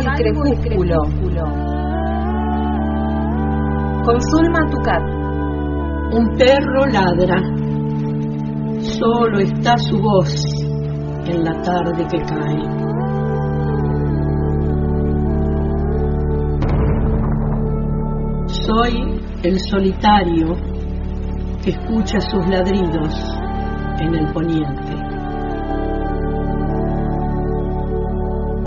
Salvo el crepúsculo. Con Zulma Tucat. Un perro ladra. Solo está su voz en la tarde que cae. Soy el solitario que escucha sus ladridos en el poniente.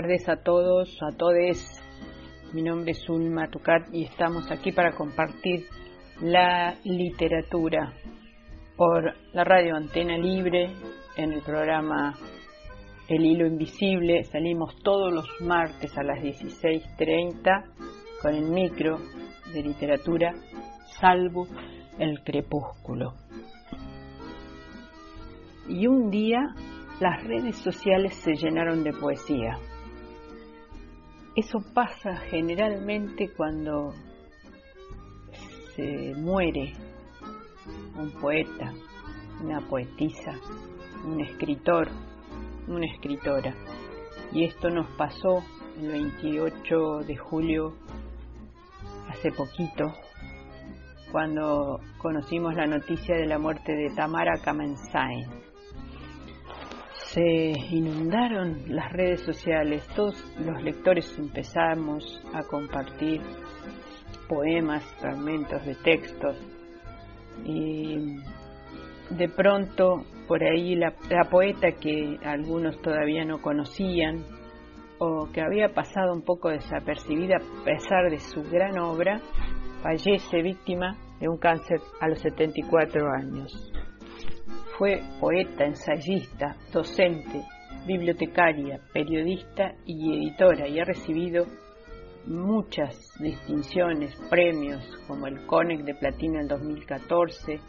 Tardes a todos, a todes. Mi nombre es Ulma Tucat y estamos aquí para compartir la literatura por la radio Antena Libre en el programa El Hilo Invisible. Salimos todos los martes a las 16.30 con el micro de literatura, salvo el crepúsculo. Y un día las redes sociales se llenaron de poesía. Eso pasa generalmente cuando se muere un poeta, una poetisa, un escritor, una escritora. Y esto nos pasó el 28 de julio, hace poquito, cuando conocimos la noticia de la muerte de Tamara Kamensain se inundaron las redes sociales, todos los lectores empezamos a compartir poemas, fragmentos de textos y de pronto por ahí la, poeta que algunos todavía no conocían o que había pasado un poco desapercibida a pesar de su gran obra, fallece víctima de un cáncer a los 74 años. Fue poeta, ensayista, docente, bibliotecaria, periodista y editora y ha recibido muchas distinciones, premios como el CONEC de Platino en 2014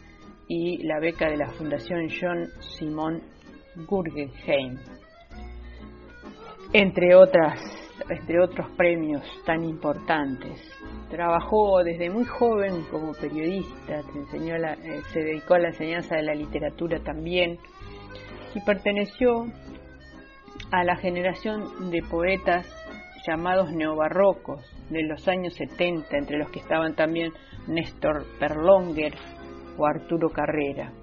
y la beca de la Fundación John Simon Guggenheim, entre otros premios tan importantes. Trabajó desde muy joven como periodista, eh, se dedicó a la enseñanza de la literatura también y perteneció a la generación de poetas llamados neobarrocos de los años 70, entre los que estaban también Néstor Perlonger o Arturo Carrera.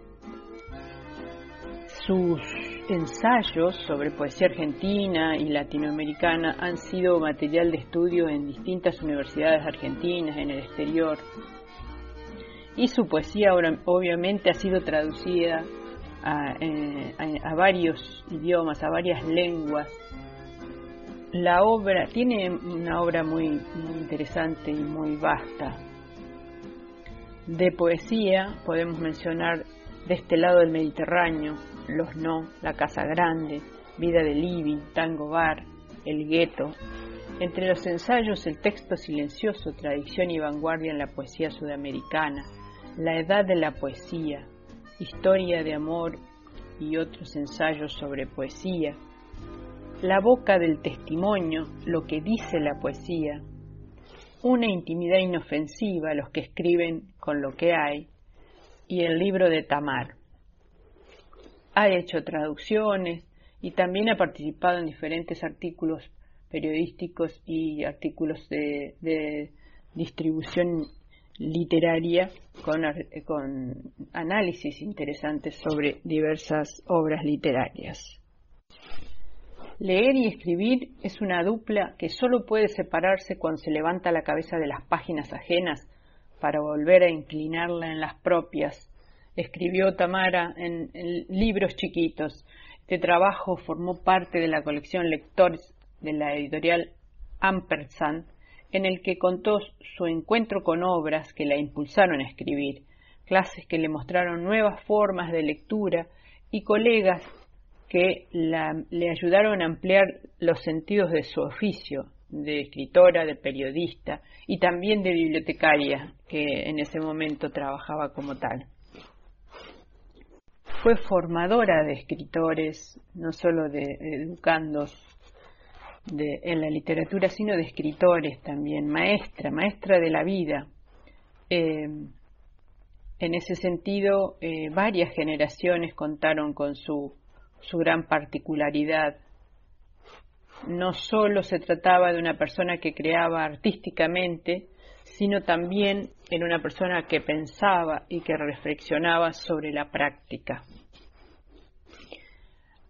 Sus ensayos sobre poesía argentina y latinoamericana han sido material de estudio en distintas universidades argentinas, en el exterior. Y su poesía obviamente ha sido traducida eh, a, varios idiomas, a varias lenguas. La obra tiene una obra muy, muy interesante y muy vasta. De poesía podemos mencionar de este lado del Mediterráneo, Los No, La Casa Grande, Vida de Living, Tango Bar, El Gueto. Entre los ensayos, el texto silencioso, tradición y vanguardia en la poesía sudamericana, La Edad de la Poesía, Historia de Amor y otros ensayos sobre poesía, La Boca del Testimonio, Lo que dice la poesía, Una intimidad inofensiva, los que escriben con lo que hay, y el libro de Tamar. Ha hecho traducciones y también ha participado en diferentes artículos periodísticos y artículos de, distribución literaria con, con, análisis interesantes sobre diversas obras literarias. Leer y escribir es una dupla que solo puede separarse cuando se levanta la cabeza de las páginas ajenas para volver a inclinarla en las propias. Escribió Tamara en, libros chiquitos. Este trabajo formó parte de la colección Lectores de la editorial Ampersand en el que contó su encuentro con obras que la impulsaron a escribir, clases que le mostraron nuevas formas de lectura y colegas que le ayudaron a ampliar los sentidos de su oficio, de escritora, de periodista y también de bibliotecaria, que en ese momento trabajaba como tal. Fue formadora de escritores, no solo de, educandos en la literatura, sino de escritores también, maestra, maestra de la vida. Eh, en ese sentido, eh, varias generaciones contaron con su su gran particularidad. No solo se trataba de una persona que creaba artísticamente, sino también en una persona que pensaba y que reflexionaba sobre la práctica.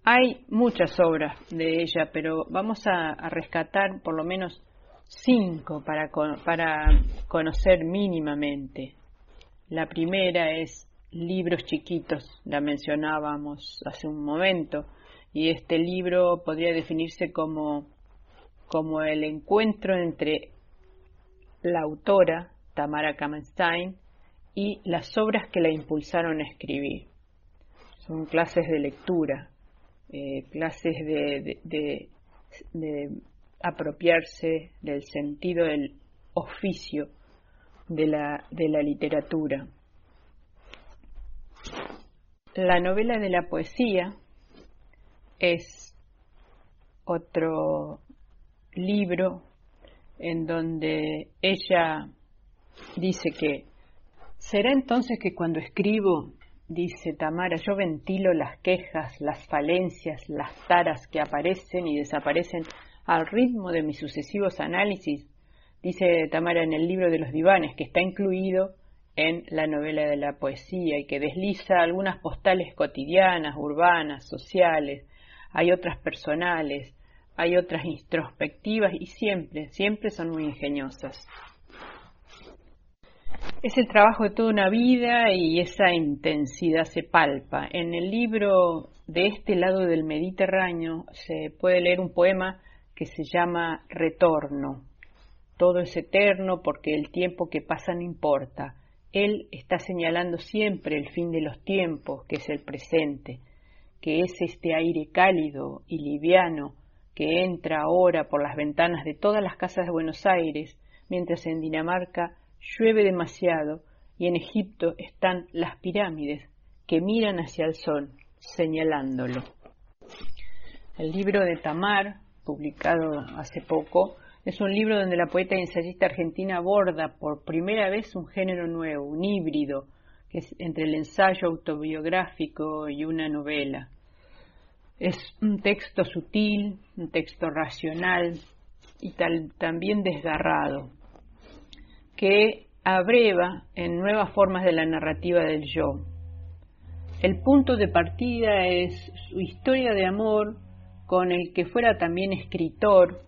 Hay muchas obras de ella, pero vamos a, rescatar por lo menos cinco para, para conocer mínimamente. La primera es libros chiquitos, la mencionábamos hace un momento, y este libro podría definirse como, como el encuentro entre la autora, Tamara Kamenstein, y las obras que la impulsaron a escribir. Son clases de lectura, eh, clases de, de apropiarse del sentido del oficio de la, de la literatura. La novela de la poesía es otro libro en donde ella dice que será entonces que cuando escribo, dice Tamara, yo ventilo las quejas, las falencias, las taras que aparecen y desaparecen al ritmo de mis sucesivos análisis, dice Tamara en el libro de los divanes, que está incluido en la novela de la poesía y que desliza algunas postales cotidianas, urbanas, sociales, hay otras personales, hay otras introspectivas y siempre, siempre son muy ingeniosas. Es el trabajo de toda una vida y esa intensidad se palpa. En el libro de este lado del Mediterráneo se puede leer un poema que se llama Retorno. Todo es eterno porque el tiempo que pasa no importa. Él está señalando siempre el fin de los tiempos, que es el presente, que es este aire cálido y liviano que entra ahora por las ventanas de todas las casas de Buenos Aires, mientras en Dinamarca llueve demasiado y en Egipto están las pirámides que miran hacia el sol, señalándolo. El libro de Tamar, publicado hace poco, es un libro donde la poeta y ensayista argentina aborda por primera vez un género nuevo, un híbrido, que es entre el ensayo autobiográfico y una novela. Es un texto sutil, un texto racional y también desgarrado, que abreva en nuevas formas de la narrativa del yo. El punto de partida es su historia de amor con el que fuera también escritor,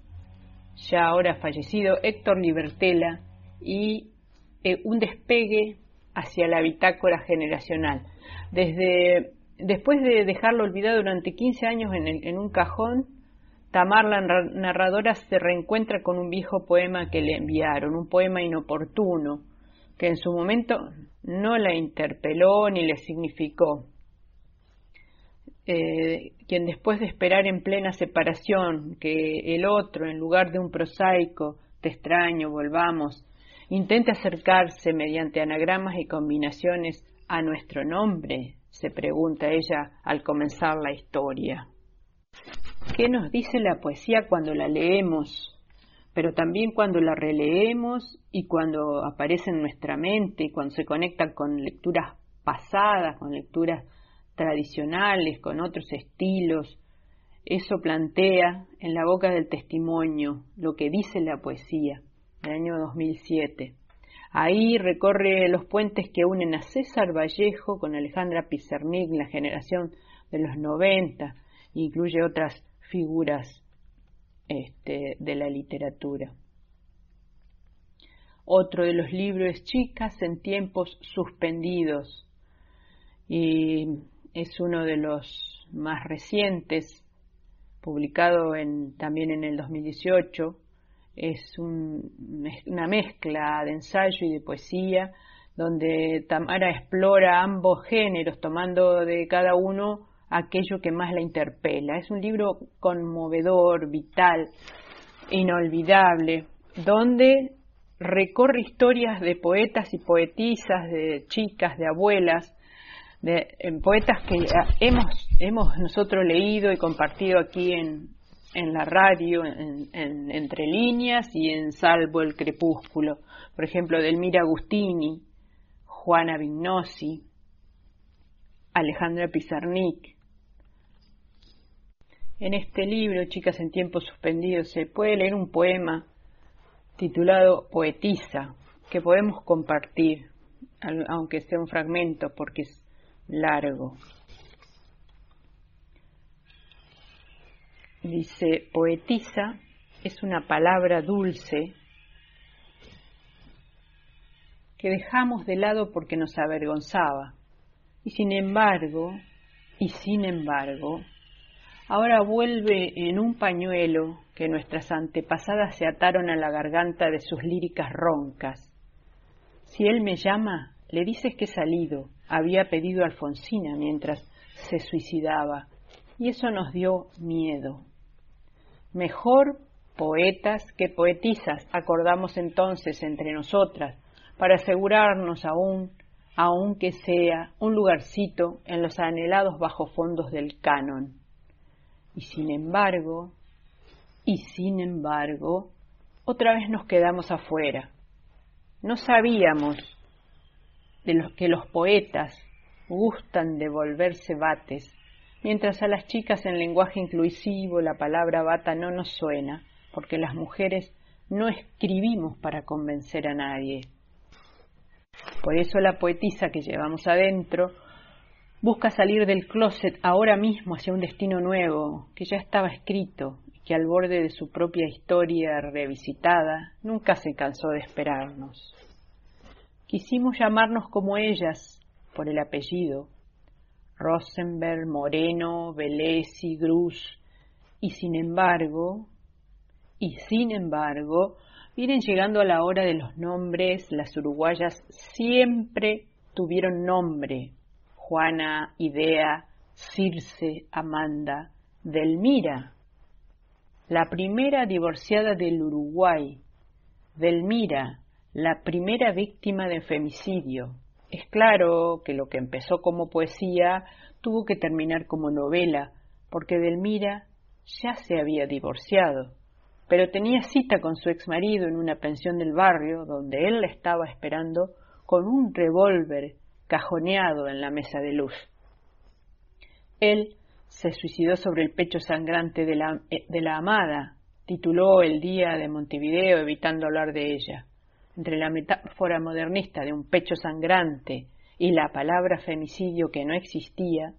ya ahora fallecido, Héctor Libertela, y eh, un despegue hacia la bitácora generacional. Desde, después de dejarlo olvidado durante 15 años en, en un cajón, Tamar, la narradora, se reencuentra con un viejo poema que le enviaron, un poema inoportuno, que en su momento no la interpeló ni le significó. Eh, quien después de esperar en plena separación que el otro, en lugar de un prosaico, te extraño, volvamos, intente acercarse mediante anagramas y combinaciones a nuestro nombre, se pregunta ella al comenzar la historia. ¿Qué nos dice la poesía cuando la leemos? Pero también cuando la releemos y cuando aparece en nuestra mente cuando se conecta con lecturas pasadas, con lecturas tradicionales, con otros estilos. Eso plantea en la boca del testimonio lo que dice la poesía del año 2007. Ahí recorre los puentes que unen a César Vallejo con Alejandra Pizarnik, la generación de los 90, incluye otras figuras este, de la literatura. Otro de los libros es Chicas en tiempos suspendidos. Y es uno de los más recientes, publicado también en el 2018, es una mezcla de ensayo y de poesía, donde Tamara explora ambos géneros, tomando de cada uno aquello que más la interpela. Es un libro conmovedor, vital, inolvidable, donde recorre historias de poetas y poetisas, de chicas, de abuelas, de poetas que hemos, hemos nosotros leído y compartido aquí en, en la radio, en, entre líneas y en Salvo el Crepúsculo. Por ejemplo, Delmira Agustini, Juana Vignosi, Alejandra Pizarnik. En este libro, Chicas en Tiempos Suspendidos, se puede leer un poema titulado Poetisa, que podemos compartir, aunque sea un fragmento, porque es largo. Dice, poetisa es una palabra dulce que dejamos de lado porque nos avergonzaba. Y sin embargo, y sin embargo, ahora vuelve en un pañuelo que nuestras antepasadas se ataron a la garganta de sus líricas roncas. Si él me llama, le dices que he salido, había pedido Alfonsina mientras se suicidaba, y eso nos dio miedo. Mejor poetas que poetisas, acordamos entonces entre nosotras, para asegurarnos aún, aunque sea un lugarcito en los anhelados bajofondos del canon. Y sin embargo, y sin embargo, otra vez nos quedamos afuera. No sabíamos de los que los poetas gustan de volverse bates mientras a las chicas en lenguaje inclusivo la palabra bata no nos suena, porque las mujeres no escribimos para convencer a nadie. Por eso la poetisa que llevamos adentro busca salir del closet ahora mismo hacia un destino nuevo, que ya estaba escrito y que al borde de su propia historia revisitada nunca se cansó de esperarnos. Quisimos llamarnos como ellas por el apellido, Rosenberg, Moreno, y Grus, y sin embargo, y sin embargo, vienen llegando a la hora de los nombres, las uruguayas siempre tuvieron nombre, Juana, Idea, Circe, Amanda, Delmira, la primera divorciada del Uruguay, Delmira, la primera víctima de femicidio, es claro que lo que empezó como poesía tuvo que terminar como novela, porque Delmira ya se había divorciado, pero tenía cita con su exmarido en una pensión del barrio, donde él la estaba esperando con un revólver cajoneado en la mesa de luz. Él se suicidó sobre el pecho sangrante de la, eh, de la amada, tituló El Día de Montevideo evitando hablar de ella entre la metáfora modernista de un pecho sangrante y la palabra femicidio que no existía,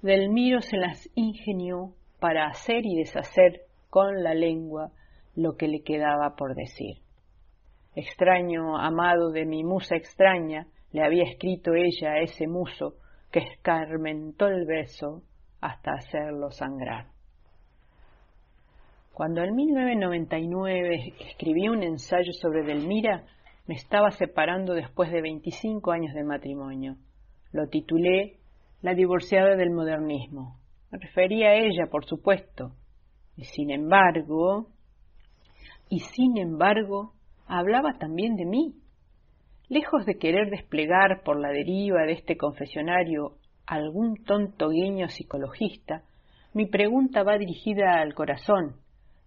Delmiro se las ingenió para hacer y deshacer con la lengua lo que le quedaba por decir. Extraño, amado de mi musa extraña, le había escrito ella a ese muso que escarmentó el beso hasta hacerlo sangrar. Cuando en 1999 escribí un ensayo sobre Delmira, me estaba separando después de 25 años de matrimonio. Lo titulé La divorciada del modernismo. Me refería a ella, por supuesto. Y sin embargo, y sin embargo, hablaba también de mí. Lejos de querer desplegar por la deriva de este confesionario algún tonto guiño psicologista, mi pregunta va dirigida al corazón,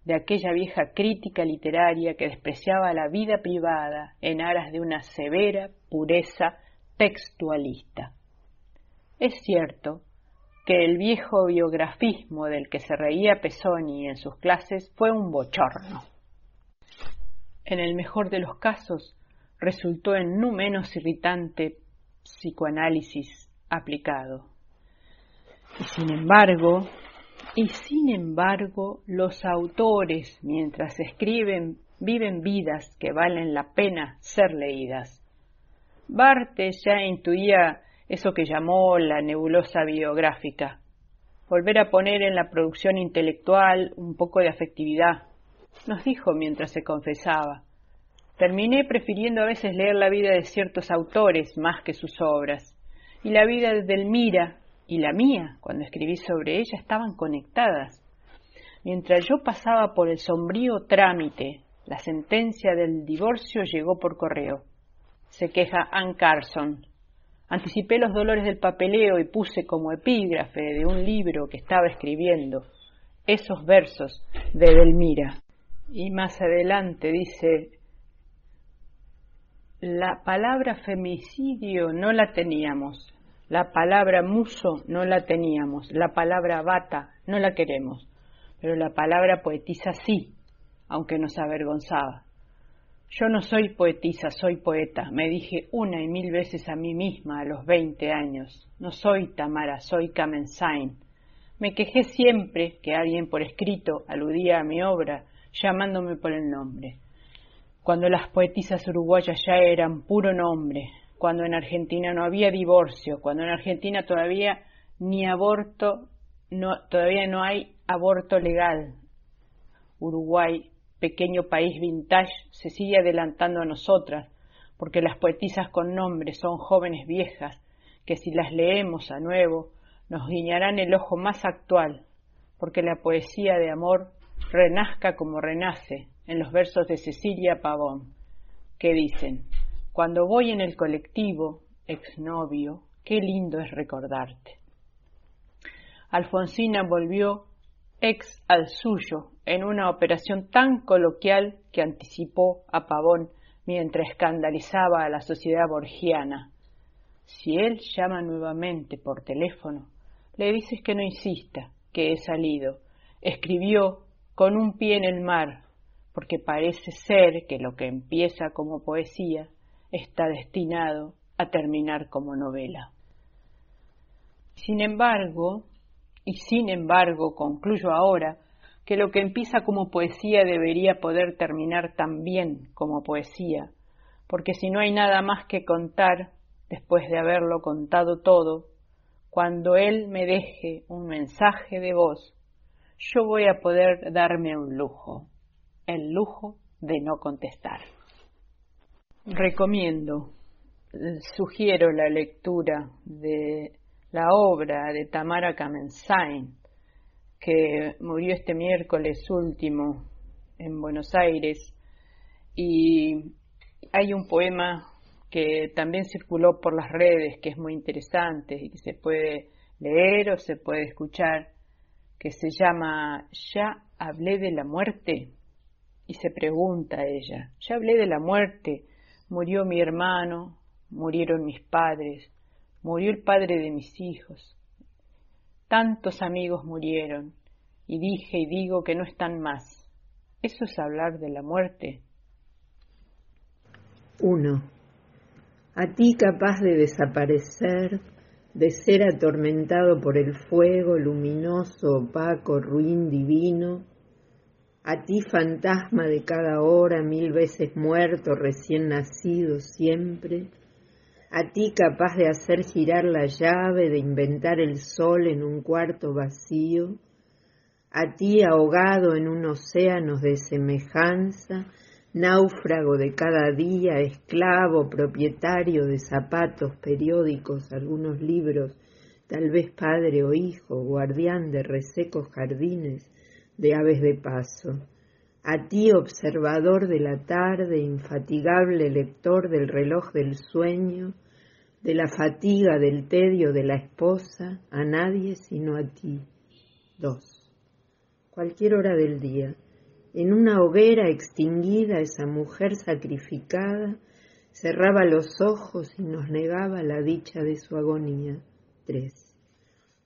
de aquella vieja crítica literaria que despreciaba la vida privada en aras de una severa pureza textualista. Es cierto que el viejo biografismo del que se reía Pesoni en sus clases fue un bochorno. En el mejor de los casos, resultó en no menos irritante psicoanálisis aplicado. Y sin embargo, y sin embargo, los autores, mientras escriben, viven vidas que valen la pena ser leídas. Bartes ya intuía eso que llamó la nebulosa biográfica, volver a poner en la producción intelectual un poco de afectividad, nos dijo mientras se confesaba. Terminé prefiriendo a veces leer la vida de ciertos autores más que sus obras. Y la vida de Delmira y la mía, cuando escribí sobre ella, estaban conectadas. Mientras yo pasaba por el sombrío trámite, la sentencia del divorcio llegó por correo. Se queja Ann Carson. Anticipé los dolores del papeleo y puse como epígrafe de un libro que estaba escribiendo esos versos de Delmira. Y más adelante dice, la palabra femicidio no la teníamos, la palabra muso no la teníamos, la palabra bata no la queremos, pero la palabra poetisa sí, aunque nos avergonzaba. Yo no soy poetisa, soy poeta, me dije una y mil veces a mí misma a los veinte años. No soy Tamara, soy Kamensain. Me quejé siempre que alguien por escrito aludía a mi obra, llamándome por el nombre. Cuando las poetisas uruguayas ya eran puro nombre, cuando en Argentina no había divorcio, cuando en Argentina todavía ni aborto, no, todavía no hay aborto legal. Uruguay, pequeño país vintage, se sigue adelantando a nosotras, porque las poetisas con nombre son jóvenes viejas, que si las leemos a nuevo, nos guiñarán el ojo más actual, porque la poesía de amor renazca como renace en los versos de Cecilia Pavón, que dicen, cuando voy en el colectivo, exnovio, qué lindo es recordarte. Alfonsina volvió ex al suyo en una operación tan coloquial que anticipó a Pavón mientras escandalizaba a la sociedad borgiana. Si él llama nuevamente por teléfono, le dices que no insista, que he salido. Escribió con un pie en el mar, porque parece ser que lo que empieza como poesía está destinado a terminar como novela. Sin embargo, y sin embargo, concluyo ahora que lo que empieza como poesía debería poder terminar también como poesía, porque si no hay nada más que contar, después de haberlo contado todo, cuando Él me deje un mensaje de voz, yo voy a poder darme un lujo, el lujo de no contestar. Recomiendo, sugiero la lectura de la obra de Tamara Kamensain, que murió este miércoles último en Buenos Aires, y hay un poema que también circuló por las redes, que es muy interesante y que se puede leer o se puede escuchar, que se llama ¿Ya hablé de la muerte? Y se pregunta ella, ¿ya hablé de la muerte? Murió mi hermano, murieron mis padres, murió el padre de mis hijos. Tantos amigos murieron, y dije y digo que no están más. ¿Eso es hablar de la muerte? 1. A ti capaz de desaparecer, de ser atormentado por el fuego luminoso, opaco, ruin, divino, a ti fantasma de cada hora, mil veces muerto, recién nacido siempre, a ti capaz de hacer girar la llave, de inventar el sol en un cuarto vacío, a ti ahogado en un océano de semejanza, náufrago de cada día, esclavo, propietario de zapatos, periódicos, algunos libros, tal vez padre o hijo, guardián de resecos jardines, de aves de paso. A ti, observador de la tarde, infatigable lector del reloj del sueño, de la fatiga, del tedio de la esposa, a nadie sino a ti. 2. Cualquier hora del día en una hoguera extinguida esa mujer sacrificada cerraba los ojos y nos negaba la dicha de su agonía. 3.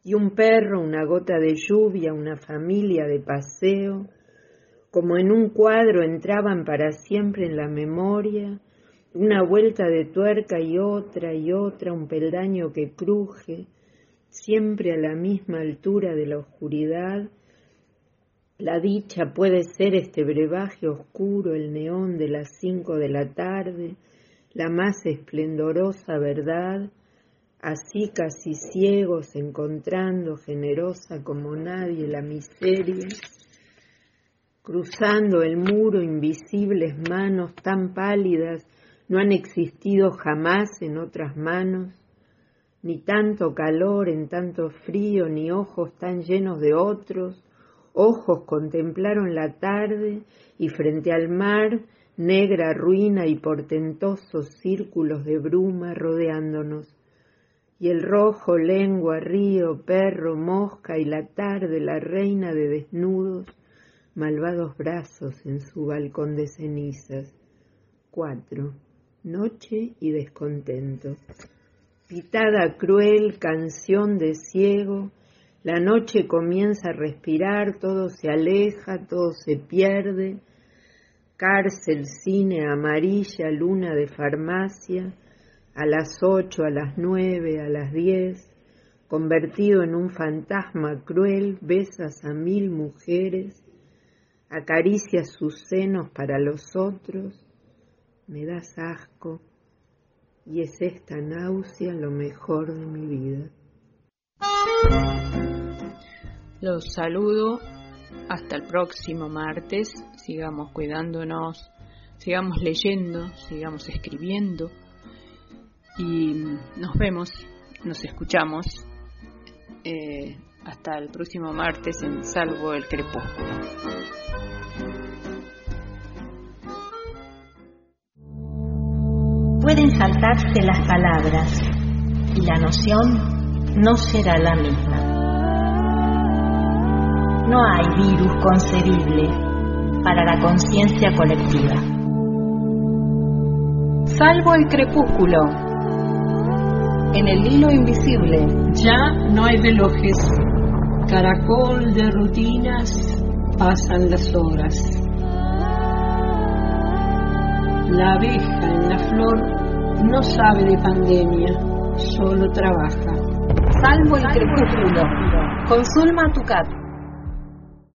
Y un perro, una gota de lluvia, una familia de paseo, como en un cuadro entraban para siempre en la memoria, una vuelta de tuerca y otra y otra, un peldaño que cruje, siempre a la misma altura de la oscuridad, la dicha puede ser este brebaje oscuro, el neón de las cinco de la tarde, la más esplendorosa verdad, así casi ciegos encontrando generosa como nadie la miseria, Cruzando el muro invisibles manos tan pálidas no han existido jamás en otras manos, ni tanto calor en tanto frío, ni ojos tan llenos de otros, ojos contemplaron la tarde y frente al mar negra ruina y portentosos círculos de bruma rodeándonos. Y el rojo, lengua, río, perro, mosca y la tarde, la reina de desnudos, malvados brazos en su balcón de cenizas. Cuatro. Noche y descontento. Pitada cruel, canción de ciego, la noche comienza a respirar, todo se aleja, todo se pierde, cárcel, cine, amarilla, luna de farmacia, a las ocho, a las nueve, a las diez, convertido en un fantasma cruel, besas a mil mujeres, acaricias sus senos para los otros, me das asco y es esta náusea lo mejor de mi vida. Los saludo hasta el próximo martes. Sigamos cuidándonos, sigamos leyendo, sigamos escribiendo y nos vemos, nos escuchamos eh, hasta el próximo martes en Salvo el Crepúsculo. Pueden saltarse las palabras y la noción no será la misma. No hay virus concebible para la conciencia colectiva. Salvo el crepúsculo. En el hilo invisible. Ya no hay relojes. Caracol de rutinas, pasan las horas. La abeja en la flor no sabe de pandemia, solo trabaja. Salvo el crepúsculo. Con Zulma Tucat.